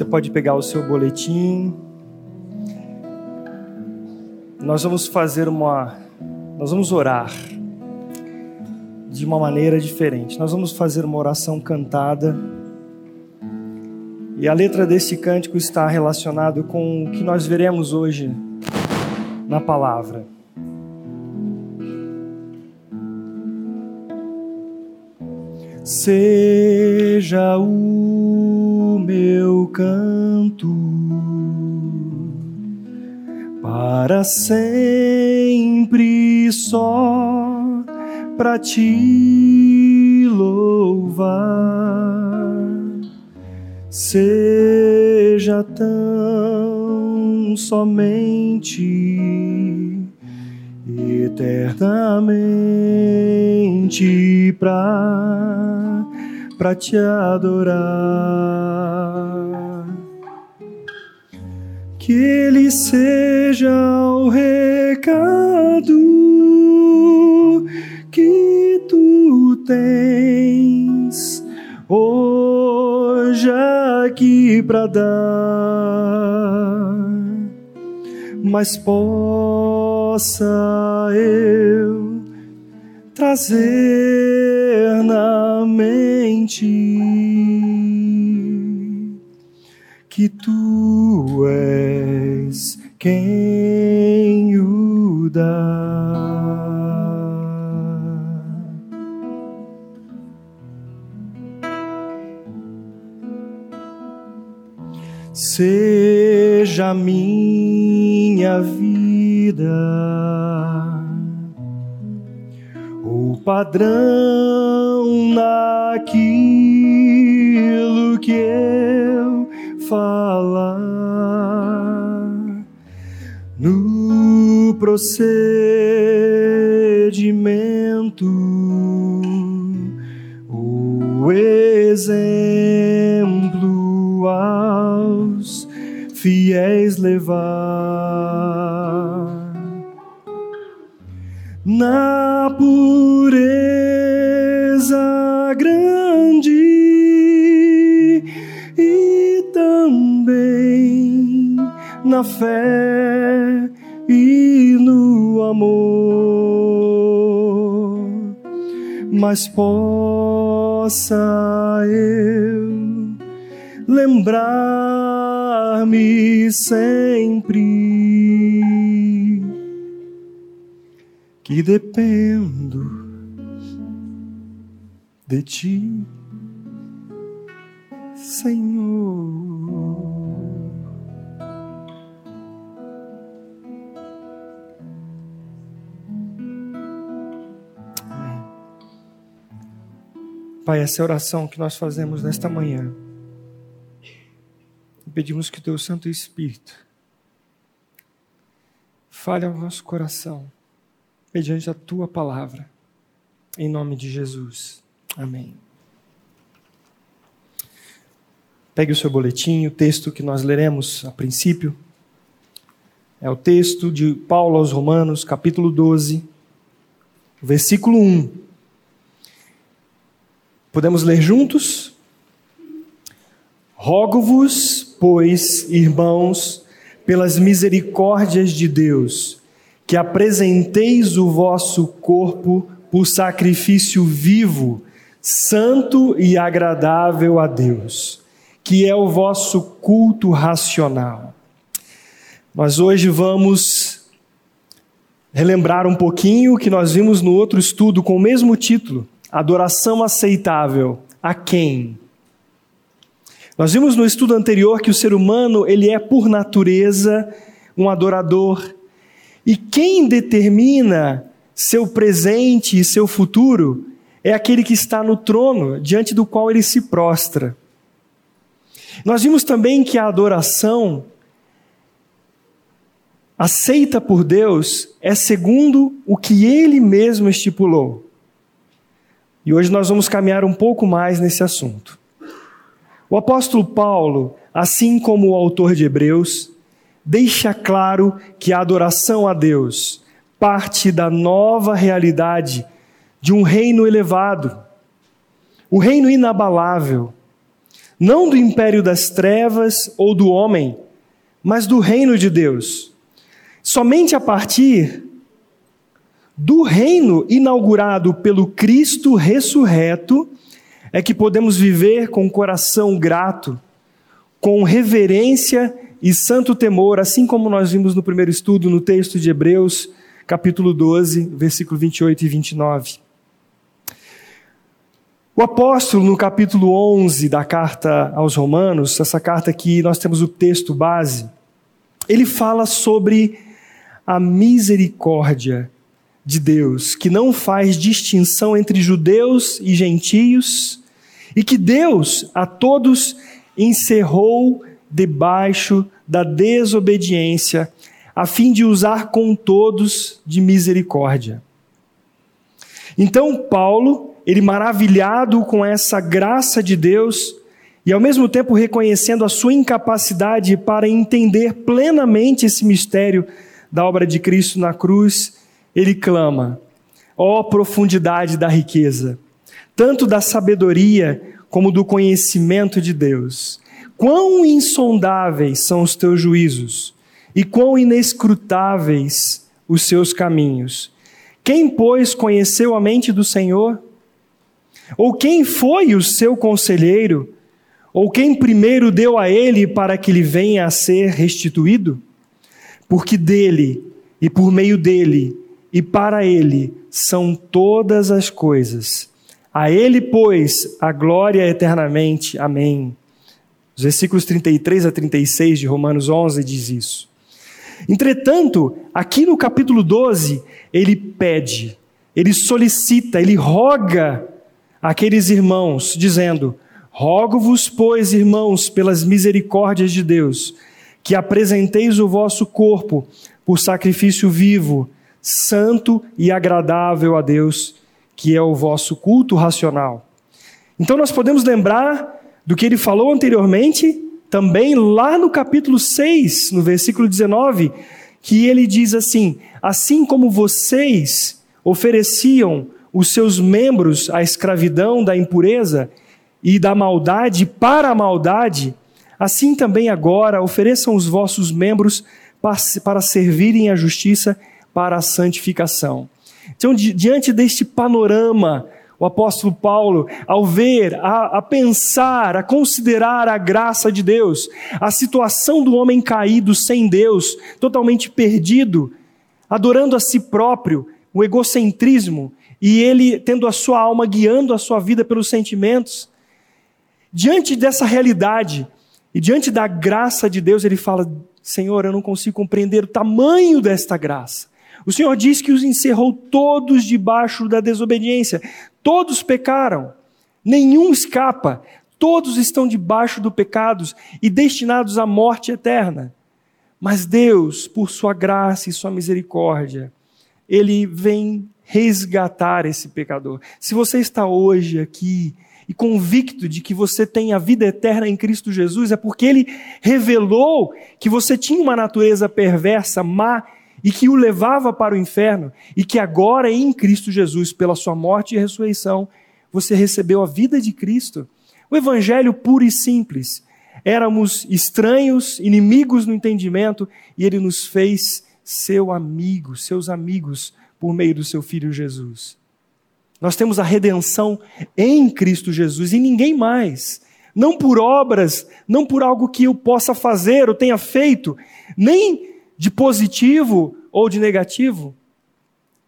Você pode pegar o seu boletim. Nós vamos fazer uma. Nós vamos orar de uma maneira diferente. Nós vamos fazer uma oração cantada. E a letra desse cântico está relacionado com o que nós veremos hoje na palavra. Seja o canto para sempre só para te louvar. Seja tão somente eternamente para para te adorar. Que ele seja o recado que tu tens hoje aqui para dar, mas possa eu trazer na mente que tu és quem o dá. Seja minha vida o padrão naquilo que eu falar procedimento o exemplo aos fiéis levar. Na pureza grande e também na fé amor, mas possa eu lembrar-me sempre que dependo de ti, Senhor. Pai, essa é oração que nós fazemos nesta manhã. Pedimos que o Teu Santo Espírito fale ao nosso coração, mediante a Tua palavra, em nome de Jesus. Amém. Pegue o seu boletim, o texto que nós leremos a princípio é o texto de Paulo aos Romanos, capítulo 12, versículo 1. Podemos ler juntos? Rogo-vos, pois, irmãos, pelas misericórdias de Deus, que apresenteis o vosso corpo por sacrifício vivo, santo e agradável a Deus, que é o vosso culto racional. Nós hoje vamos relembrar um pouquinho o que nós vimos no outro estudo com o mesmo título, Adoração aceitável a quem? Nós vimos no estudo anterior que o ser humano, ele é por natureza um adorador. E quem determina seu presente e seu futuro é aquele que está no trono, diante do qual ele se prostra. Nós vimos também que a adoração aceita por Deus é segundo o que ele mesmo estipulou. E hoje nós vamos caminhar um pouco mais nesse assunto. O apóstolo Paulo, assim como o autor de Hebreus, deixa claro que a adoração a Deus parte da nova realidade de um reino elevado, o reino inabalável, não do império das trevas ou do homem, mas do reino de Deus. Somente a partir do reino inaugurado pelo Cristo ressurreto é que podemos viver com coração grato, com reverência e santo temor, assim como nós vimos no primeiro estudo no texto de Hebreus, capítulo 12, versículo 28 e 29. O apóstolo, no capítulo 11 da carta aos Romanos, essa carta que nós temos o texto base, ele fala sobre a misericórdia de Deus, que não faz distinção entre judeus e gentios, e que Deus a todos encerrou debaixo da desobediência, a fim de usar com todos de misericórdia. Então, Paulo, ele maravilhado com essa graça de Deus e ao mesmo tempo reconhecendo a sua incapacidade para entender plenamente esse mistério da obra de Cristo na cruz, ele clama: ó oh, profundidade da riqueza, tanto da sabedoria como do conhecimento de Deus. Quão insondáveis são os teus juízos e quão inescrutáveis os seus caminhos. Quem, pois, conheceu a mente do Senhor? Ou quem foi o seu conselheiro? Ou quem primeiro deu a ele para que lhe venha a ser restituído? Porque dele, e por meio dele, e para ele são todas as coisas. A ele, pois, a glória eternamente. Amém. Os versículos 33 a 36 de Romanos 11 diz isso. Entretanto, aqui no capítulo 12, ele pede, ele solicita, ele roga aqueles irmãos, dizendo: Rogo-vos, pois, irmãos, pelas misericórdias de Deus, que apresenteis o vosso corpo por sacrifício vivo, santo e agradável a Deus, que é o vosso culto racional. Então nós podemos lembrar do que ele falou anteriormente, também lá no capítulo 6, no versículo 19, que ele diz assim: Assim como vocês ofereciam os seus membros à escravidão da impureza e da maldade para a maldade, assim também agora ofereçam os vossos membros para servirem à justiça para a santificação. Então, diante deste panorama o apóstolo Paulo, ao ver, a, a, pensar, a considerar a graça de Deus, a situação do homem caído sem Deus, totalmente perdido, adorando a si próprio, o egocentrismo, e ele tendo a sua alma guiando a sua vida pelos sentimentos. Diante dessa realidade e diante da graça de Deus, ele fala: Senhor, eu não consigo compreender o tamanho desta graça. O Senhor diz que os encerrou todos debaixo da desobediência. Todos pecaram, nenhum escapa, todos estão debaixo do pecado e destinados à morte eterna. Mas Deus, por sua graça e sua misericórdia, ele vem resgatar esse pecador. Se você está hoje aqui e convicto de que você tem a vida eterna em Cristo Jesus, é porque ele revelou que você tinha uma natureza perversa, má e que o levava para o inferno, e que agora em Cristo Jesus, pela sua morte e ressurreição, você recebeu a vida de Cristo. O evangelho puro e simples. Éramos estranhos, inimigos no entendimento, e ele nos fez seu amigo, seus amigos, por meio do seu filho Jesus. Nós temos a redenção em Cristo Jesus e ninguém mais. Não por obras, não por algo que eu possa fazer ou tenha feito, nem de positivo ou de negativo,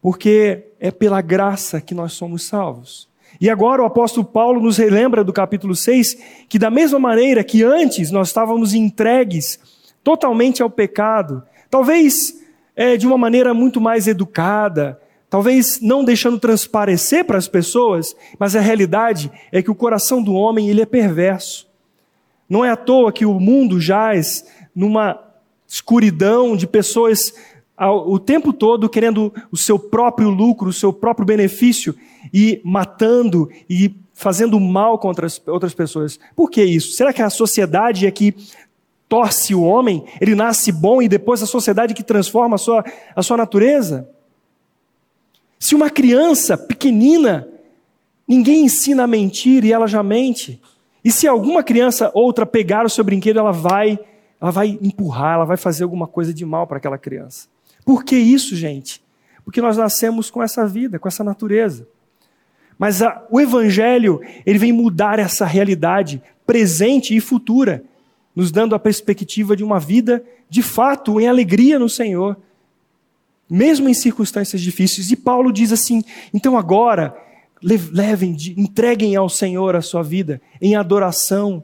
porque é pela graça que nós somos salvos. E agora o apóstolo Paulo nos relembra do capítulo 6 que, da mesma maneira que antes nós estávamos entregues totalmente ao pecado, talvez é, de uma maneira muito mais educada, talvez não deixando transparecer para as pessoas, mas a realidade é que o coração do homem ele é perverso. Não é à toa que o mundo jaz numa escuridão de pessoas o tempo todo querendo o seu próprio lucro, o seu próprio benefício e matando e fazendo mal contra as outras pessoas. Por que isso? Será que a sociedade é que torce o homem? Ele nasce bom e depois a sociedade que transforma a sua, a sua natureza? Se uma criança pequenina, ninguém ensina a mentir e ela já mente. E se alguma criança outra pegar o seu brinquedo, ela vai, ela vai empurrar, ela vai fazer alguma coisa de mal para aquela criança. Por que isso, gente? Porque nós nascemos com essa vida, com essa natureza. Mas a, o evangelho, ele vem mudar essa realidade presente e futura, nos dando a perspectiva de uma vida de fato em alegria no Senhor, mesmo em circunstâncias difíceis. E Paulo diz assim: então agora levem, entreguem ao Senhor a sua vida em adoração.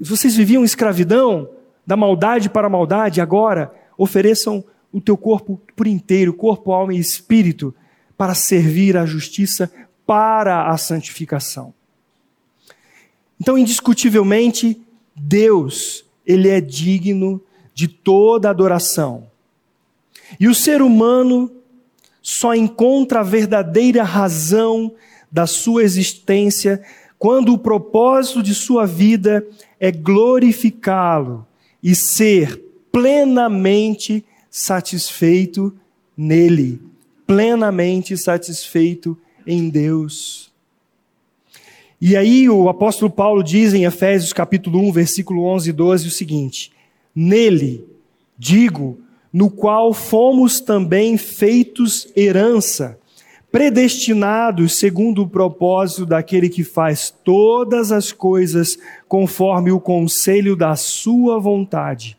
Vocês viviam escravidão, da maldade para a maldade, agora ofereçam o teu corpo por inteiro, corpo, alma e espírito, para servir à justiça, para a santificação. Então, indiscutivelmente, Deus, ele é digno de toda adoração. E o ser humano só encontra a verdadeira razão da sua existência quando o propósito de sua vida é glorificá-lo e ser plenamente satisfeito nele, plenamente satisfeito em Deus. E aí o apóstolo Paulo diz em Efésios capítulo 1, versículo 11 e 12 o seguinte: Nele, digo, no qual fomos também feitos herança, predestinados segundo o propósito daquele que faz todas as coisas conforme o conselho da sua vontade,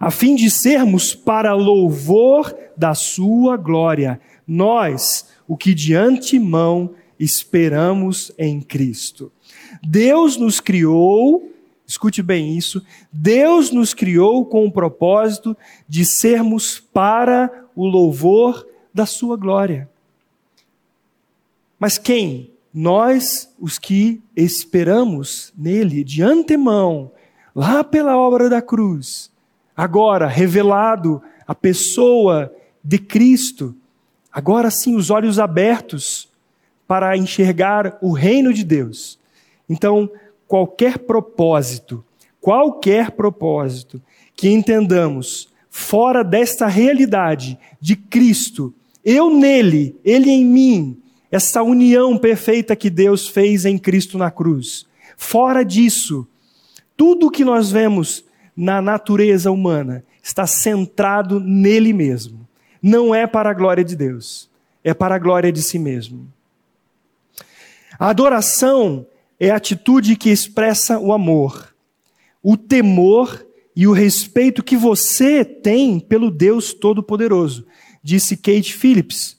a fim de sermos para louvor da sua glória, nós, o que de antemão esperamos em Cristo. Deus nos criou Escute bem isso. Deus nos criou com o propósito de sermos para o louvor da Sua glória. Mas quem? Nós, os que esperamos nele de antemão, lá pela obra da cruz, agora revelado a pessoa de Cristo, agora sim os olhos abertos para enxergar o reino de Deus. Então, qualquer propósito, qualquer propósito que entendamos fora desta realidade de Cristo, eu nele, ele em mim, essa união perfeita que Deus fez em Cristo na cruz. Fora disso, tudo que nós vemos na natureza humana está centrado nele mesmo. Não é para a glória de Deus, é para a glória de si mesmo. A adoração é a atitude que expressa o amor, o temor e o respeito que você tem pelo Deus Todo-Poderoso, disse Kate Phillips,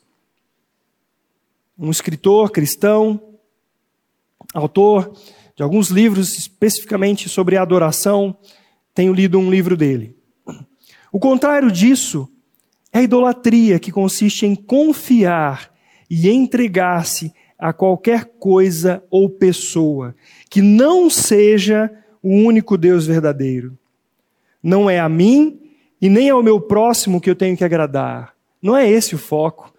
um escritor cristão, autor de alguns livros especificamente sobre adoração. Tenho lido um livro dele. O contrário disso é a idolatria, que consiste em confiar e entregar-se a qualquer coisa ou pessoa que não seja o único Deus verdadeiro. Não é a mim e nem ao meu próximo que eu tenho que agradar. Não é esse o foco.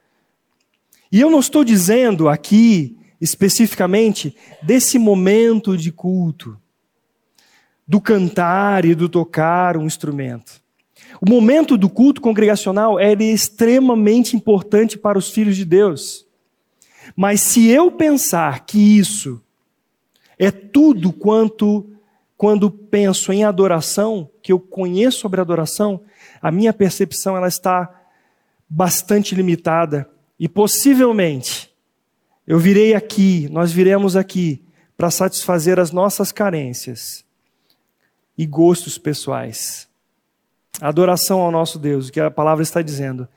E eu não estou dizendo aqui, especificamente, desse momento de culto, do cantar e do tocar um instrumento. O momento do culto congregacional é extremamente importante para os filhos de Deus. Mas se eu pensar que isso é tudo quanto quando penso em adoração, que eu conheço sobre adoração, a minha percepção ela está bastante limitada e possivelmente eu virei aqui, nós viremos aqui para satisfazer as nossas carências e gostos pessoais. A adoração ao nosso Deus, o que a palavra está dizendo,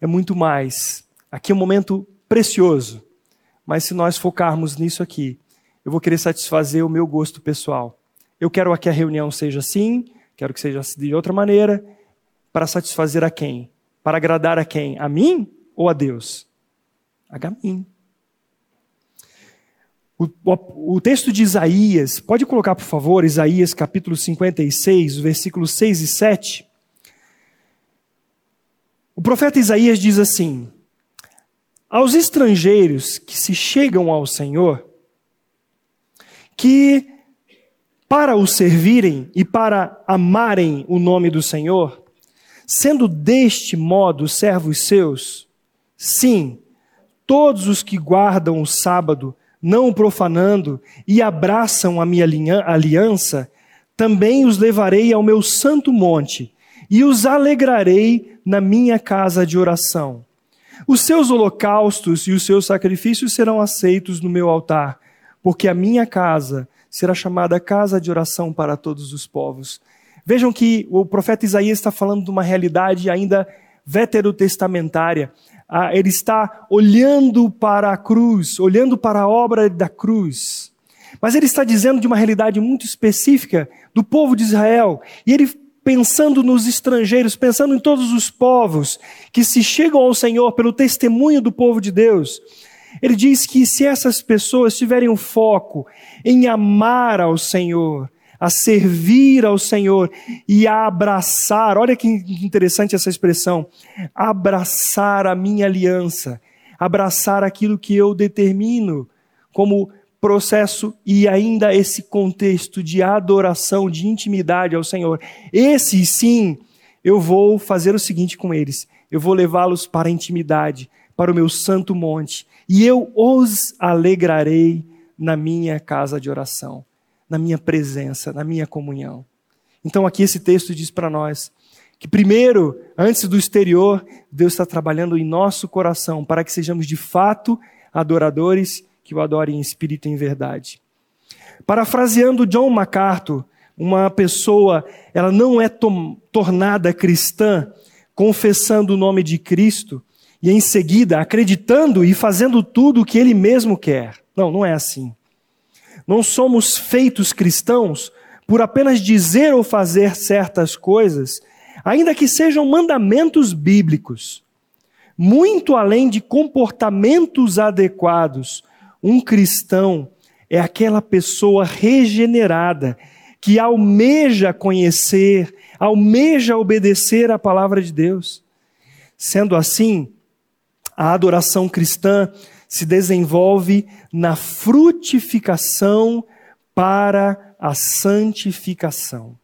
é muito mais. Aqui é um momento precioso mas se nós focarmos nisso aqui, eu vou querer satisfazer o meu gosto pessoal. Eu quero que a reunião seja assim, quero que seja de outra maneira, para satisfazer a quem? Para agradar a quem? A mim ou a Deus? A mim. O, o, o, texto de Isaías, pode colocar por favor, Isaías capítulo 56, versículos 6 e 7. O profeta Isaías diz assim: aos estrangeiros que se chegam ao Senhor, que para o servirem e para amarem o nome do Senhor, sendo deste modo servos seus, sim, todos os que guardam o sábado não o profanando, e abraçam a minha aliança, também os levarei ao meu santo monte e os alegrarei na minha casa de oração. Os seus holocaustos e os seus sacrifícios serão aceitos no meu altar, porque a minha casa será chamada casa de oração para todos os povos. Vejam que o profeta Isaías está falando de uma realidade ainda veterotestamentária. Ah, ele está olhando para a cruz, olhando para a obra da cruz. Mas ele está dizendo de uma realidade muito específica do povo de Israel. E ele pensando nos estrangeiros, pensando em todos os povos que se chegam ao Senhor pelo testemunho do povo de Deus. Ele diz que se essas pessoas tiverem o um foco em amar ao Senhor, a servir ao Senhor e a abraçar, olha que interessante essa expressão, abraçar a minha aliança, abraçar aquilo que eu determino como processo e ainda esse contexto de adoração, de intimidade ao Senhor. Esse sim, eu vou fazer o seguinte com eles: eu vou levá-los para a intimidade, para o meu santo monte, e eu os alegrarei na minha casa de oração na minha presença, na minha comunhão. Então aqui esse texto diz para nós que primeiro, antes do exterior, Deus está trabalhando em nosso coração para que sejamos de fato adoradores que o adorem em espírito e em verdade. Parafraseando John MacArthur, uma pessoa, ela não é tornada cristã confessando o nome de Cristo e em seguida acreditando e fazendo tudo o que ele mesmo quer. Não, não é assim. Não somos feitos cristãos por apenas dizer ou fazer certas coisas, ainda que sejam mandamentos bíblicos. Muito além de comportamentos adequados, um cristão é aquela pessoa regenerada que almeja conhecer, almeja obedecer à palavra de Deus. Sendo assim, a adoração cristã se desenvolve na frutificação para a santificação.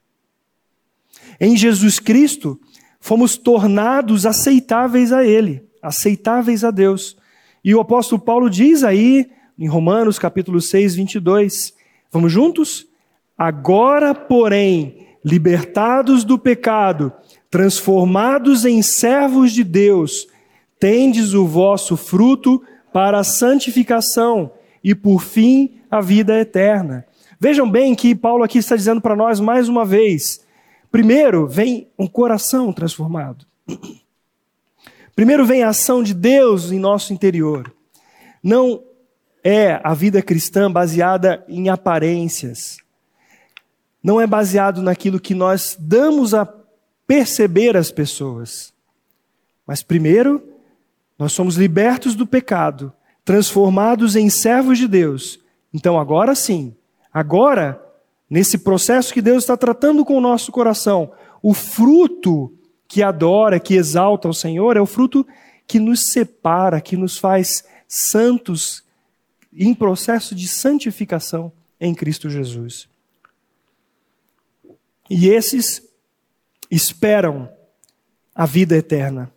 Em Jesus Cristo, fomos tornados aceitáveis a Ele, aceitáveis a Deus. E o apóstolo Paulo diz aí, em Romanos capítulo 6, 22, vamos juntos? Agora, porém, libertados do pecado, transformados em servos de Deus, tendes o vosso fruto para a santificação e, por fim, a vida eterna. Vejam bem que Paulo aqui está dizendo para nós mais uma vez: primeiro vem um coração transformado. Primeiro vem a ação de Deus em nosso interior. Não é a vida cristã baseada em aparências. Não é baseado naquilo que nós damos a perceber às pessoas. Mas primeiro nós somos libertos do pecado, transformados em servos de Deus. Então, agora sim, agora, nesse processo que Deus está tratando com o nosso coração, o fruto que adora, que exalta o Senhor, é o fruto que nos separa, que nos faz santos em processo de santificação em Cristo Jesus. E esses esperam a vida eterna.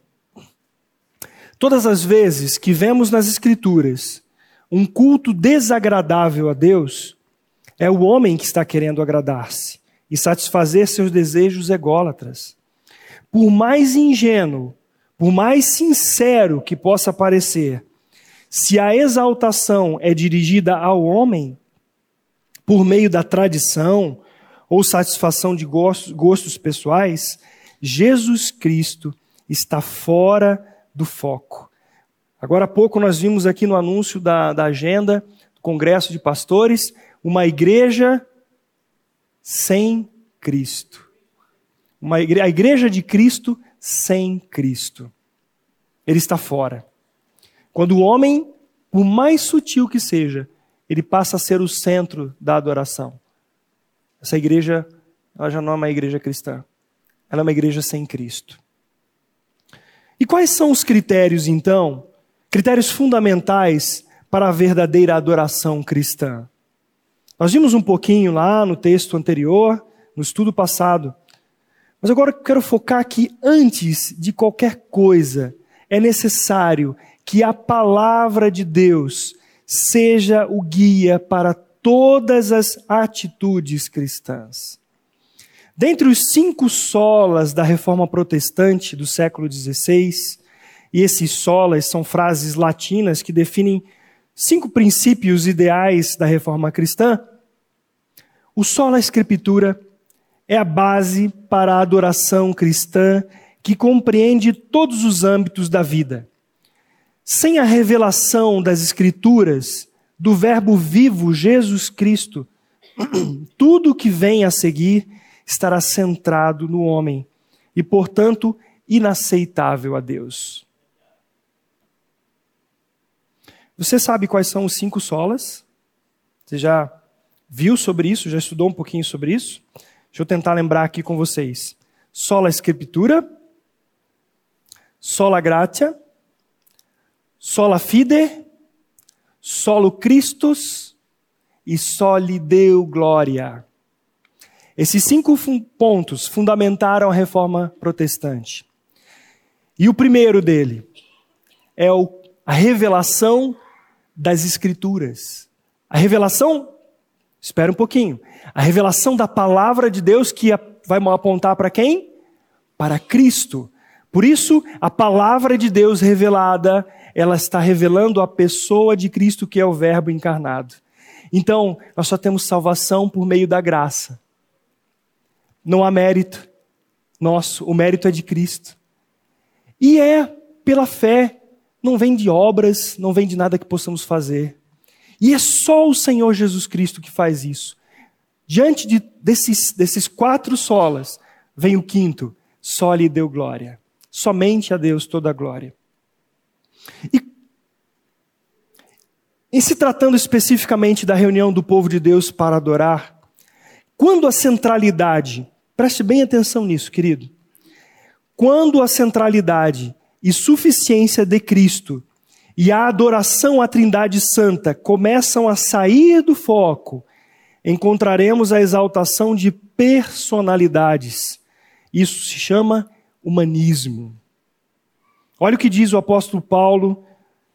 Todas as vezes que vemos nas Escrituras um culto desagradável a Deus, é o homem que está querendo agradar-se e satisfazer seus desejos ególatras. Por mais ingênuo, por mais sincero que possa parecer, se a exaltação é dirigida ao homem, por meio da tradição ou satisfação de gostos, gostos pessoais, Jesus Cristo está fora do foco. Agora há pouco nós vimos aqui no anúncio da, da agenda do Congresso de Pastores uma igreja sem Cristo. Uma a igreja de Cristo sem Cristo. Ele está fora. Quando o homem, por mais sutil que seja, ele passa a ser o centro da adoração. Essa igreja, ela já não é uma igreja cristã. Ela é uma igreja sem Cristo. E quais são os critérios, então, critérios fundamentais para a verdadeira adoração cristã? Nós vimos um pouquinho lá no texto anterior, no estudo passado. Mas agora eu quero focar que antes de qualquer coisa, é necessário que a palavra de Deus seja o guia para todas as atitudes cristãs. Dentre os cinco solas da reforma protestante do século XVI, e esses solas são frases latinas que definem cinco princípios ideais da reforma cristã, o sola escritura é a base para a adoração cristã que compreende todos os âmbitos da vida. Sem a revelação das Escrituras, do Verbo vivo Jesus Cristo, tudo que vem a seguir estará centrado no homem e, portanto, inaceitável a Deus. Você sabe quais são os cinco solas? Você já viu sobre isso? Já estudou um pouquinho sobre isso? Deixa eu tentar lembrar aqui com vocês. Sola Escritura, sola gratia, sola fide, solo Christus e soli Deu glória. Esses cinco fun pontos fundamentaram a reforma protestante. E o primeiro dele é o, a revelação das Escrituras. A revelação, espera um pouquinho, a revelação da palavra de Deus que vai apontar para quem? Para Cristo. Por isso, a palavra de Deus revelada, ela está revelando a pessoa de Cristo que é o Verbo encarnado. Então, nós só temos salvação por meio da graça. Não há mérito nosso, o mérito é de Cristo. E é pela fé, não vem de obras, não vem de nada que possamos fazer. E é só o Senhor Jesus Cristo que faz isso. Diante de, desses, desses quatro solas, vem o quinto, só lhe deu glória. Somente a Deus toda a glória. E em se tratando especificamente da reunião do povo de Deus para adorar, quando a centralidade, preste bem atenção nisso, querido. Quando a centralidade e suficiência de Cristo e a adoração à Trindade Santa começam a sair do foco, encontraremos a exaltação de personalidades. Isso se chama humanismo. Olha o que diz o apóstolo Paulo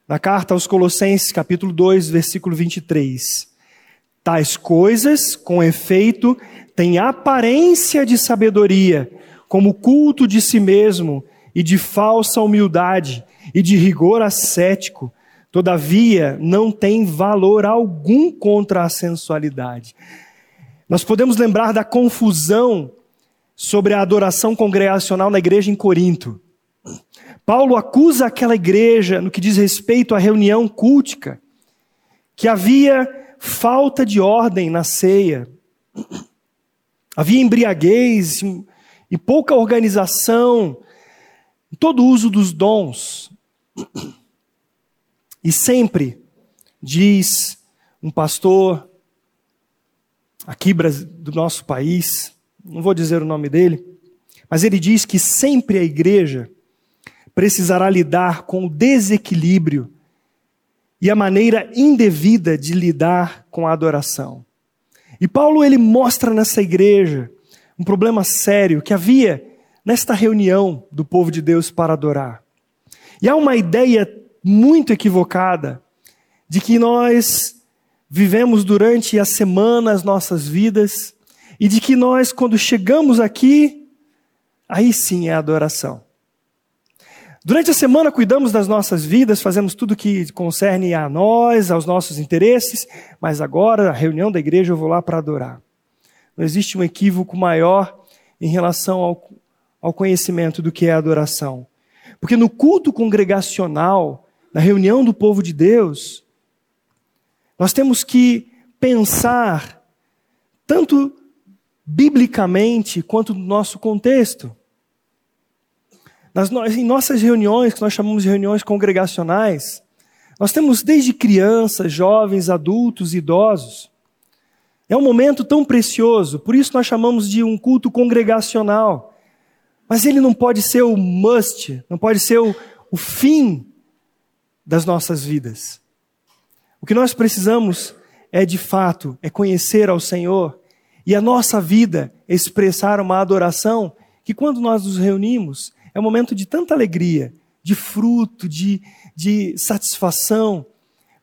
na carta aos Colossenses, capítulo 2, versículo 23. Tais coisas, com efeito, têm aparência de sabedoria, como culto de si mesmo e de falsa humildade e de rigor ascético, todavia não tem valor algum contra a sensualidade. Nós podemos lembrar da confusão sobre a adoração congregacional na igreja em Corinto. Paulo acusa aquela igreja no que diz respeito à reunião cultica, que havia falta de ordem na ceia, havia embriaguez e pouca organização, todo o uso dos dons. E sempre, diz um pastor aqui do nosso país, não vou dizer o nome dele, mas ele diz que sempre a igreja precisará lidar com o desequilíbrio e a maneira indevida de lidar com a adoração. E Paulo ele mostra nessa igreja um problema sério que havia nesta reunião do povo de Deus para adorar. E há uma ideia muito equivocada de que nós vivemos durante a semana as nossas vidas e de que nós, quando chegamos aqui, aí sim é adoração. Durante a semana cuidamos das nossas vidas, fazemos tudo que concerne a nós, aos nossos interesses, mas agora, a reunião da igreja, eu vou lá para adorar. Não existe um equívoco maior em relação ao, ao conhecimento do que é adoração. Porque no culto congregacional, na reunião do povo de Deus, nós temos que pensar tanto biblicamente quanto no nosso contexto. Nas, em nossas reuniões, que nós chamamos de reuniões congregacionais, nós temos desde crianças, jovens, adultos, idosos. É um momento tão precioso, por isso nós chamamos de um culto congregacional. Mas ele não pode ser o must, não pode ser o, o fim das nossas vidas. O que nós precisamos é, de fato, é conhecer ao Senhor e a nossa vida expressar uma adoração que quando nós nos reunimos é um momento de tanta alegria, de fruto, de, de satisfação,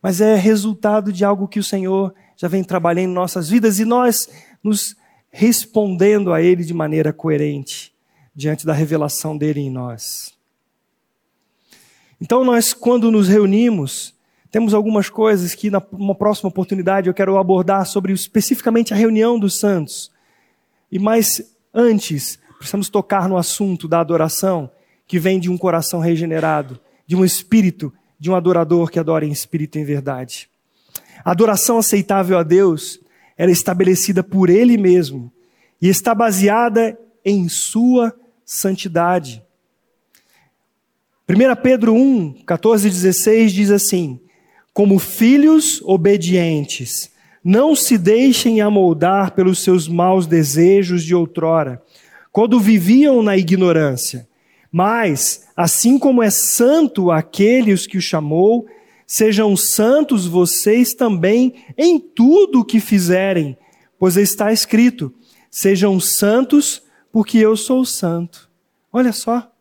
mas é resultado de algo que o Senhor já vem trabalhando em nossas vidas e nós nos respondendo a Ele de maneira coerente diante da revelação dele em nós. Então, nós, quando nos reunimos, temos algumas coisas que, numa próxima oportunidade, eu quero abordar sobre especificamente a reunião dos santos. E mais antes, precisamos tocar no assunto da adoração, que vem de um coração regenerado, de um espírito, de um adorador que adora em espírito e em verdade. A adoração aceitável a Deus, ela é estabelecida por Ele mesmo e está baseada em Sua santidade. 1 Pedro 1, 14 e 16 diz assim: Como filhos obedientes, não se deixem amoldar pelos seus maus desejos de outrora, quando viviam na ignorância. Mas, assim como é santo aquele que o chamou, sejam santos vocês também em tudo o que fizerem, pois está escrito: sejam santos, porque eu sou santo. Olha só.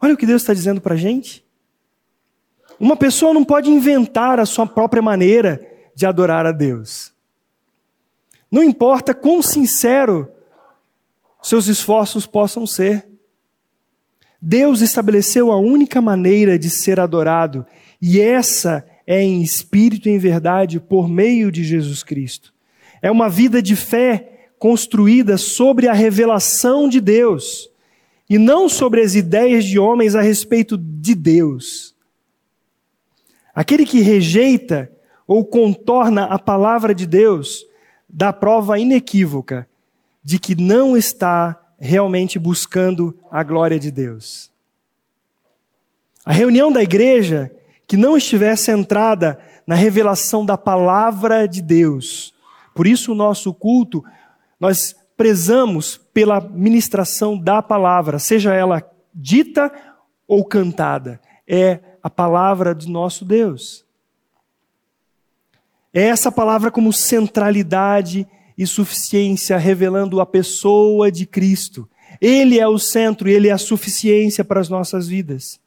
Olha o que Deus está dizendo para a gente. Uma pessoa não pode inventar a sua própria maneira de adorar a Deus. Não importa quão sincero seus esforços possam ser. Deus estabeleceu a única maneira de ser adorado, e essa é em espírito e em verdade por meio de Jesus Cristo. É uma vida de fé construída sobre a revelação de Deus e não sobre as ideias de homens a respeito de Deus. Aquele que rejeita ou contorna a palavra de Deus dá prova inequívoca de que não está realmente buscando a glória de Deus. A reunião da igreja que não estiver centrada na revelação da palavra de Deus, por isso o nosso culto, nós prezamos pela ministração da palavra, seja ela dita ou cantada, é a palavra de nosso Deus. É essa palavra como centralidade e suficiência, revelando a pessoa de Cristo. Ele é o centro e ele é a suficiência para as nossas vidas.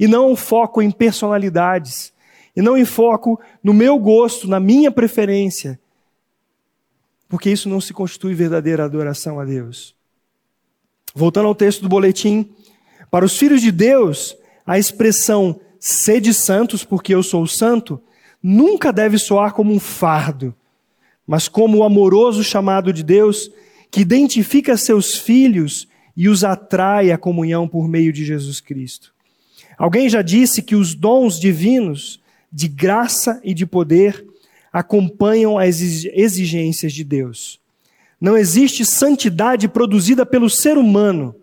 E não um foco em personalidades, e não em foco no meu gosto, na minha preferência, porque isso não se constitui verdadeira adoração a Deus. Voltando ao texto do boletim, para os filhos de Deus, a expressão sede santos, porque eu sou santo, nunca deve soar como um fardo, mas como o amoroso chamado de Deus que identifica seus filhos e os atrai à comunhão por meio de Jesus Cristo. Alguém já disse que os dons divinos, de graça e de poder, acompanham as exigências de Deus. Não existe santidade produzida pelo ser humano,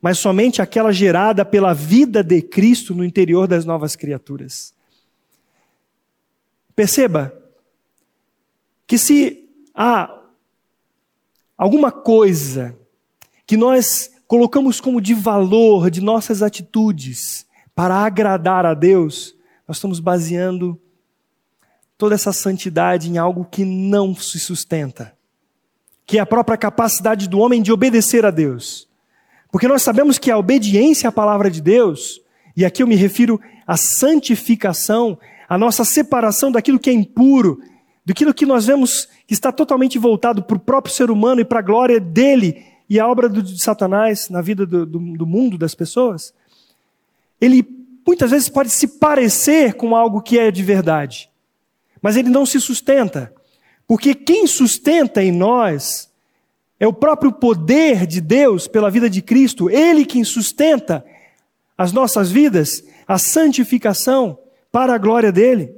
mas somente aquela gerada pela vida de Cristo no interior das novas criaturas. Perceba que se há alguma coisa que nós colocamos como de valor de nossas atitudes para agradar a Deus, nós estamos baseando toda essa santidade em algo que não se sustenta, que é a própria capacidade do homem de obedecer a Deus. Porque nós sabemos que a obediência à palavra de Deus, e aqui eu me refiro à santificação, a nossa separação daquilo que é impuro, daquilo que nós vemos que está totalmente voltado para o próprio ser humano e para a glória dele e a obra de Satanás na vida do, do, do mundo, das pessoas, ele muitas vezes pode se parecer com algo que é de verdade mas ele não se sustenta. Porque quem sustenta em nós é o próprio poder de Deus pela vida de Cristo, ele quem sustenta as nossas vidas, a santificação para a glória dele.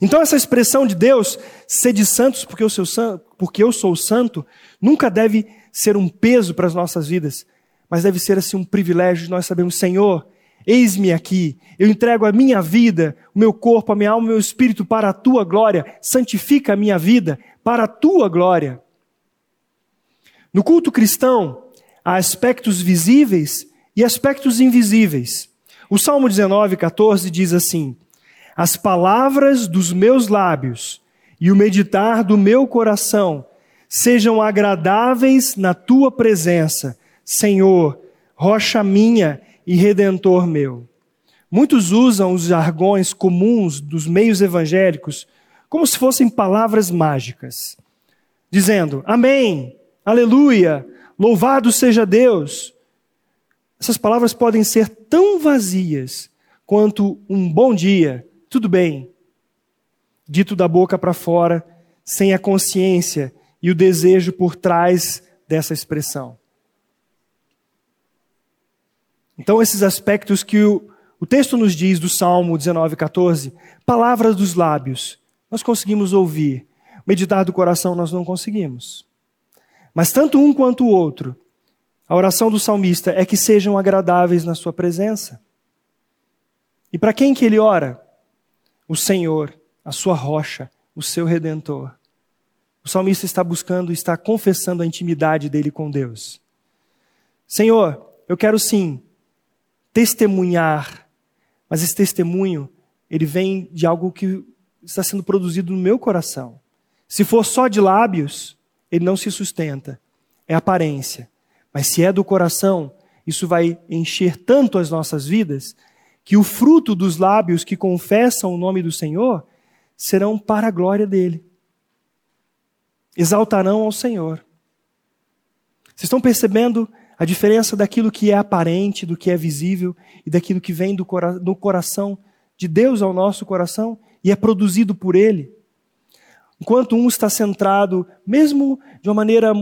Então, essa expressão de Deus, sede santos porque eu, sou, porque eu sou santo, nunca deve ser um peso para as nossas vidas, mas deve ser assim um privilégio de nós sabermos, Senhor, Eis-me aqui, eu entrego a minha vida, o meu corpo, a minha alma, o meu espírito para a tua glória. Santifica a minha vida para a tua glória. No culto cristão, há aspectos visíveis e aspectos invisíveis. O Salmo 19, 14 diz assim: As palavras dos meus lábios e o meditar do meu coração sejam agradáveis na tua presença, Senhor, rocha minha e redentor meu. Muitos usam os jargões comuns dos meios evangélicos como se fossem palavras mágicas, dizendo amém, aleluia, louvado seja Deus. Essas palavras podem ser tão vazias quanto um bom dia, tudo bem, dito da boca para fora, sem a consciência e o desejo por trás dessa expressão. Então, esses aspectos que o, o texto nos diz do Salmo 19, 14, palavras dos lábios, nós conseguimos ouvir, meditar do coração nós não conseguimos. Mas tanto um quanto o outro, a oração do salmista é que sejam agradáveis na sua presença. E para quem que ele ora? O Senhor, a sua rocha, o seu redentor. O salmista está buscando, está confessando a intimidade dele com Deus. Senhor, eu quero sim testemunhar, mas esse testemunho, ele vem de algo que está sendo produzido no meu coração. Se for só de lábios, ele não se sustenta. É aparência. Mas se é do coração, isso vai encher tanto as nossas vidas que o fruto dos lábios que confessam o nome do Senhor serão para a glória dele. Exaltarão ao Senhor. Vocês estão percebendo a diferença daquilo que é aparente, do que é visível e daquilo que vem do, cora do coração de Deus ao nosso coração e é produzido por Ele? Enquanto um está centrado, mesmo de uma maneira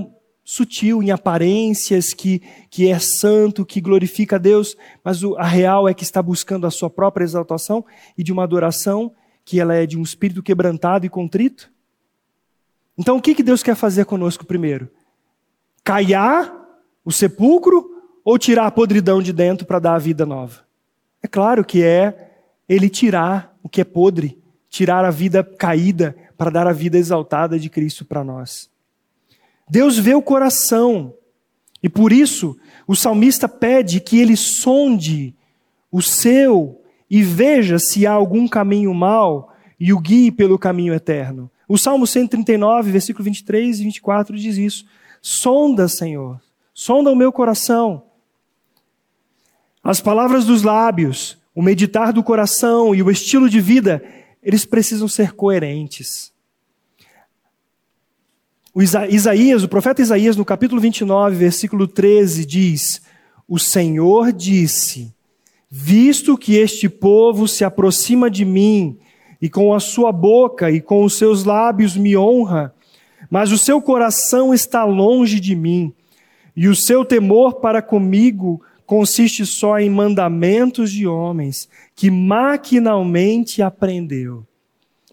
sutil, em aparências, que, que é santo, que glorifica a Deus, mas o, a real é que está buscando a sua própria exaltação e de uma adoração que ela é de um espírito quebrantado e contrito? Então o que, que Deus quer fazer conosco primeiro? Caiar o sepulcro ou tirar a podridão de dentro para dar a vida nova? É claro que é Ele tirar o que é podre, tirar a vida caída para dar a vida exaltada de Cristo para nós. Deus vê o coração. E por isso, o salmista pede que ele sonde o seu e veja se há algum caminho mau e o guie pelo caminho eterno. O Salmo 139, versículo 23 e 24 diz isso. Sonda, Senhor, sonda o meu coração. As palavras dos lábios, o meditar do coração e o estilo de vida, eles precisam ser coerentes. O Isaías, o profeta Isaías, no capítulo 29, versículo 13, diz: O Senhor disse: Visto que este povo se aproxima de mim, e com a sua boca e com os seus lábios me honra, mas o seu coração está longe de mim, e o seu temor para comigo consiste só em mandamentos de homens, que maquinalmente aprendeu.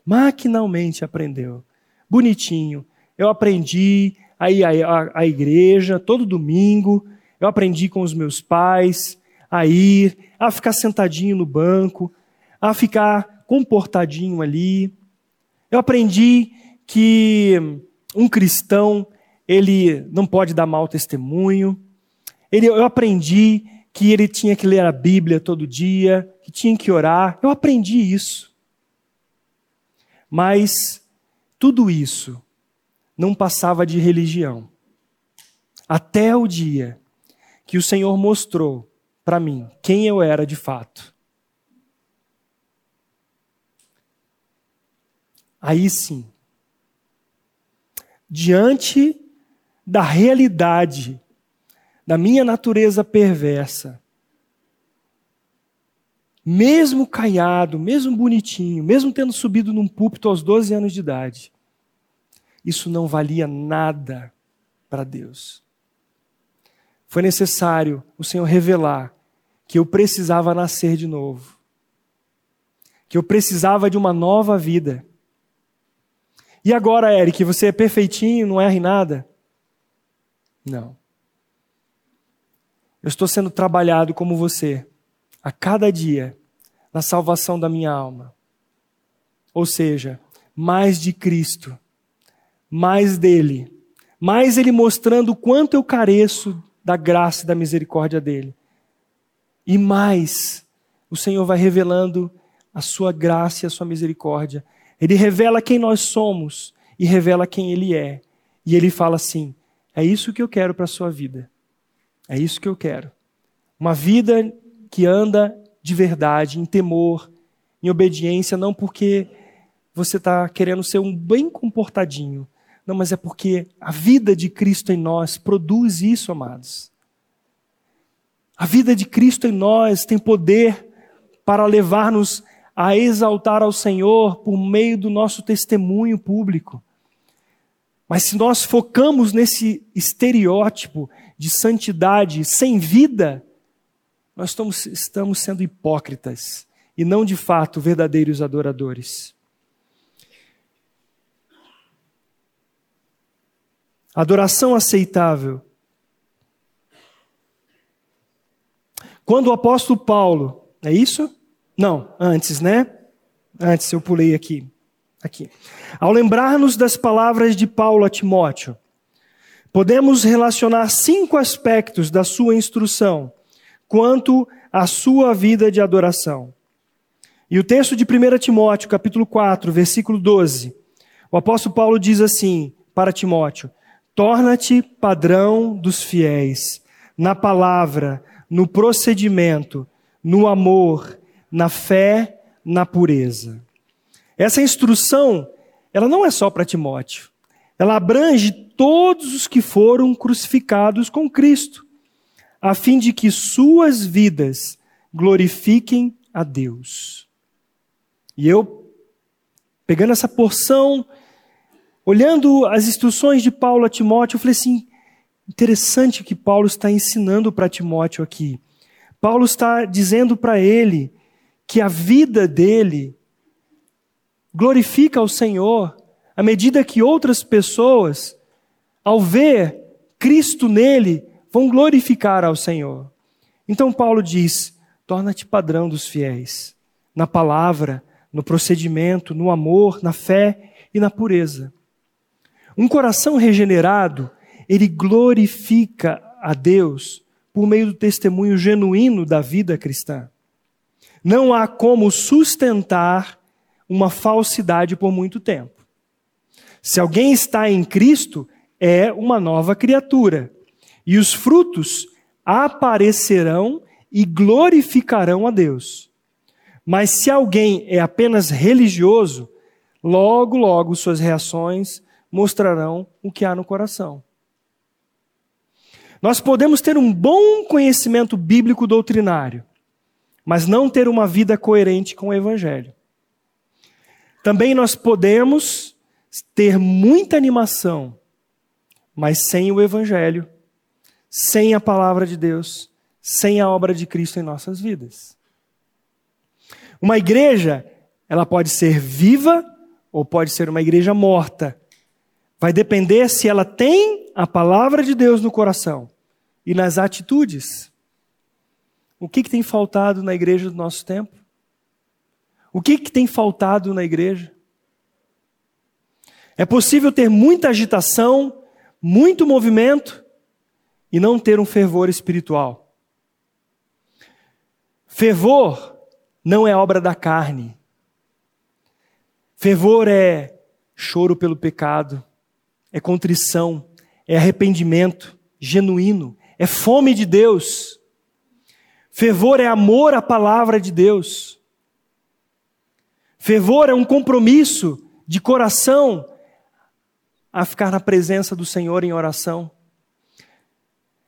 Maquinalmente aprendeu. Bonitinho eu aprendi a ir à igreja todo domingo, eu aprendi com os meus pais a ir, a ficar sentadinho no banco, a ficar comportadinho ali. Eu aprendi que um cristão, ele não pode dar mau testemunho. Ele, eu aprendi que ele tinha que ler a Bíblia todo dia, que tinha que orar. Eu aprendi isso. Mas tudo isso não passava de religião. Até o dia que o Senhor mostrou para mim quem eu era de fato. Aí sim, diante da realidade da minha natureza perversa, mesmo caiado, mesmo bonitinho, mesmo tendo subido num púlpito aos 12 anos de idade, isso não valia nada para Deus. Foi necessário o Senhor revelar que eu precisava nascer de novo, que eu precisava de uma nova vida. E agora, Eric, você é perfeitinho, não erra em nada? Não. Eu estou sendo trabalhado como você, a cada dia, na salvação da minha alma. Ou seja, mais de Cristo mais dele, mais ele mostrando o quanto eu careço da graça e da misericórdia dele. E mais, o Senhor vai revelando a sua graça e a sua misericórdia. Ele revela quem nós somos e revela quem ele é. E ele fala assim: é isso que eu quero para a sua vida. É isso que eu quero. Uma vida que anda de verdade, em temor, em obediência, não porque você está querendo ser um bem comportadinho, não, mas é porque a vida de Cristo em nós produz isso, amados. A vida de Cristo em nós tem poder para levar-nos a exaltar ao Senhor por meio do nosso testemunho público. Mas se nós focamos nesse estereótipo de santidade sem vida, nós estamos, estamos sendo hipócritas e não de fato verdadeiros adoradores. Adoração aceitável. Quando o apóstolo Paulo, é isso? Não, antes, né? Antes eu pulei aqui. Aqui. Ao lembrar-nos das palavras de Paulo a Timóteo, podemos relacionar cinco aspectos da sua instrução quanto à sua vida de adoração. E o texto de 1 Timóteo, capítulo 4, versículo 12, o apóstolo Paulo diz assim para Timóteo: Torna-te padrão dos fiéis, na palavra, no procedimento, no amor, na fé, na pureza. Essa instrução, ela não é só para Timóteo. Ela abrange todos os que foram crucificados com Cristo, a fim de que suas vidas glorifiquem a Deus. E eu, pegando essa porção Olhando as instruções de Paulo a Timóteo, eu falei assim: interessante que Paulo está ensinando para Timóteo aqui. Paulo está dizendo para ele que a vida dele glorifica ao Senhor à medida que outras pessoas, ao ver Cristo nele, vão glorificar ao Senhor. Então Paulo diz: torna-te padrão dos fiéis, na palavra, no procedimento, no amor, na fé e na pureza. Um coração regenerado, ele glorifica a Deus por meio do testemunho genuíno da vida cristã. Não há como sustentar uma falsidade por muito tempo. Se alguém está em Cristo, é uma nova criatura. E os frutos aparecerão e glorificarão a Deus. Mas se alguém é apenas religioso, logo, logo suas reações mostrarão o que há no coração. Nós podemos ter um bom conhecimento bíblico doutrinário, mas não ter uma vida coerente com o Evangelho. Também nós podemos ter muita animação, mas sem o Evangelho, sem a palavra de Deus, sem a obra de Cristo em nossas vidas. Uma igreja, ela pode ser viva ou pode ser uma igreja morta, Vai depender se ela tem a palavra de Deus no coração e nas atitudes. O que, que tem faltado na igreja do nosso tempo? O que, que tem faltado na igreja? É possível ter muita agitação, muito movimento e não ter um fervor espiritual. Fervor não é obra da carne. Fervor é choro pelo pecado, é contrição, é arrependimento genuíno, é fome de Deus. Fervor é amor à palavra de Deus. Fervor é um compromisso de coração a ficar na presença do Senhor em oração.